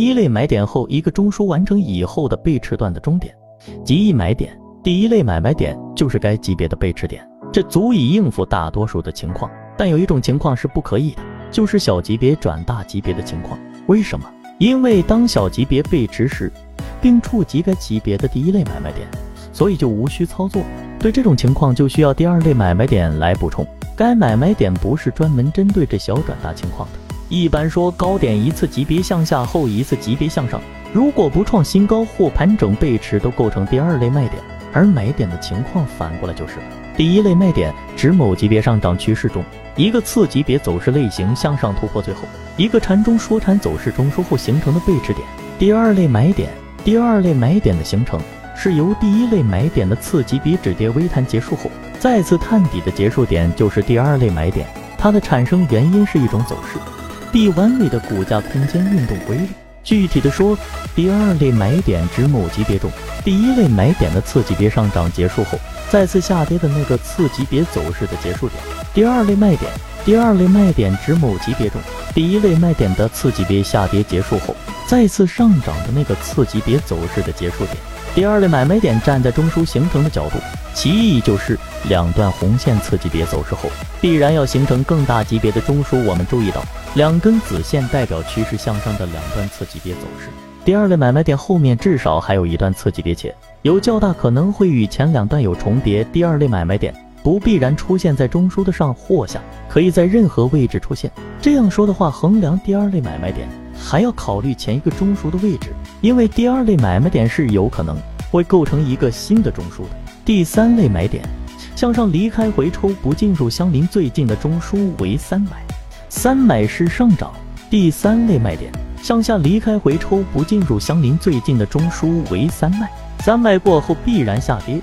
一类买点后一个中枢完成以后的背驰段的终点，即一买点。第一类买卖点就是该级别的背驰点，这足以应付大多数的情况。但有一种情况是不可以的，就是小级别转大级别的情况。为什么？因为当小级别背驰时，并触及该级别的第一类买卖点，所以就无需操作。对这种情况，就需要第二类买卖点来补充。该买卖点不是专门针对这小转大情况的。一般说，高点一次级别向下后一次级别向上，如果不创新高或盘整背驰，都构成第二类卖点。而买点的情况反过来就是，第一类卖点指某级别上涨趋势中一个次级别走势类型向上突破，最后一个缠中说缠走势中枢后形成的背驰点。第二类买点，第二类买点的形成是由第一类买点的次级别止跌微弹结束后再次探底的结束点，就是第二类买点。它的产生原因是一种走势 B 弯位的股价空间运动规律。具体的说，第二类买点指某级别中第一类买点的次级别上涨结束后再次下跌的那个次级别走势的结束点。第二类卖点，第二类卖点指某级别中第一类卖点的次级别下跌结束后再次上涨的那个次级别走势的结束点。第二类买卖点站在中枢形成的角度，其意义就是两段红线次级别走势后必然要形成更大级别的中枢。我们注意到。两根子线代表趋势向上的两段次级别走势，第二类买卖点后面至少还有一段次级别，且有较大可能会与前两段有重叠。第二类买卖点不必然出现在中枢的上或下，可以在任何位置出现。这样说的话，衡量第二类买卖点还要考虑前一个中枢的位置，因为第二类买卖点是有可能会构成一个新的中枢的。第三类买点向上离开回抽不进入相邻最近的中枢为三买。三买是上涨，第三类卖点向下离开回抽不进入相邻最近的中枢为三卖，三卖过后必然下跌。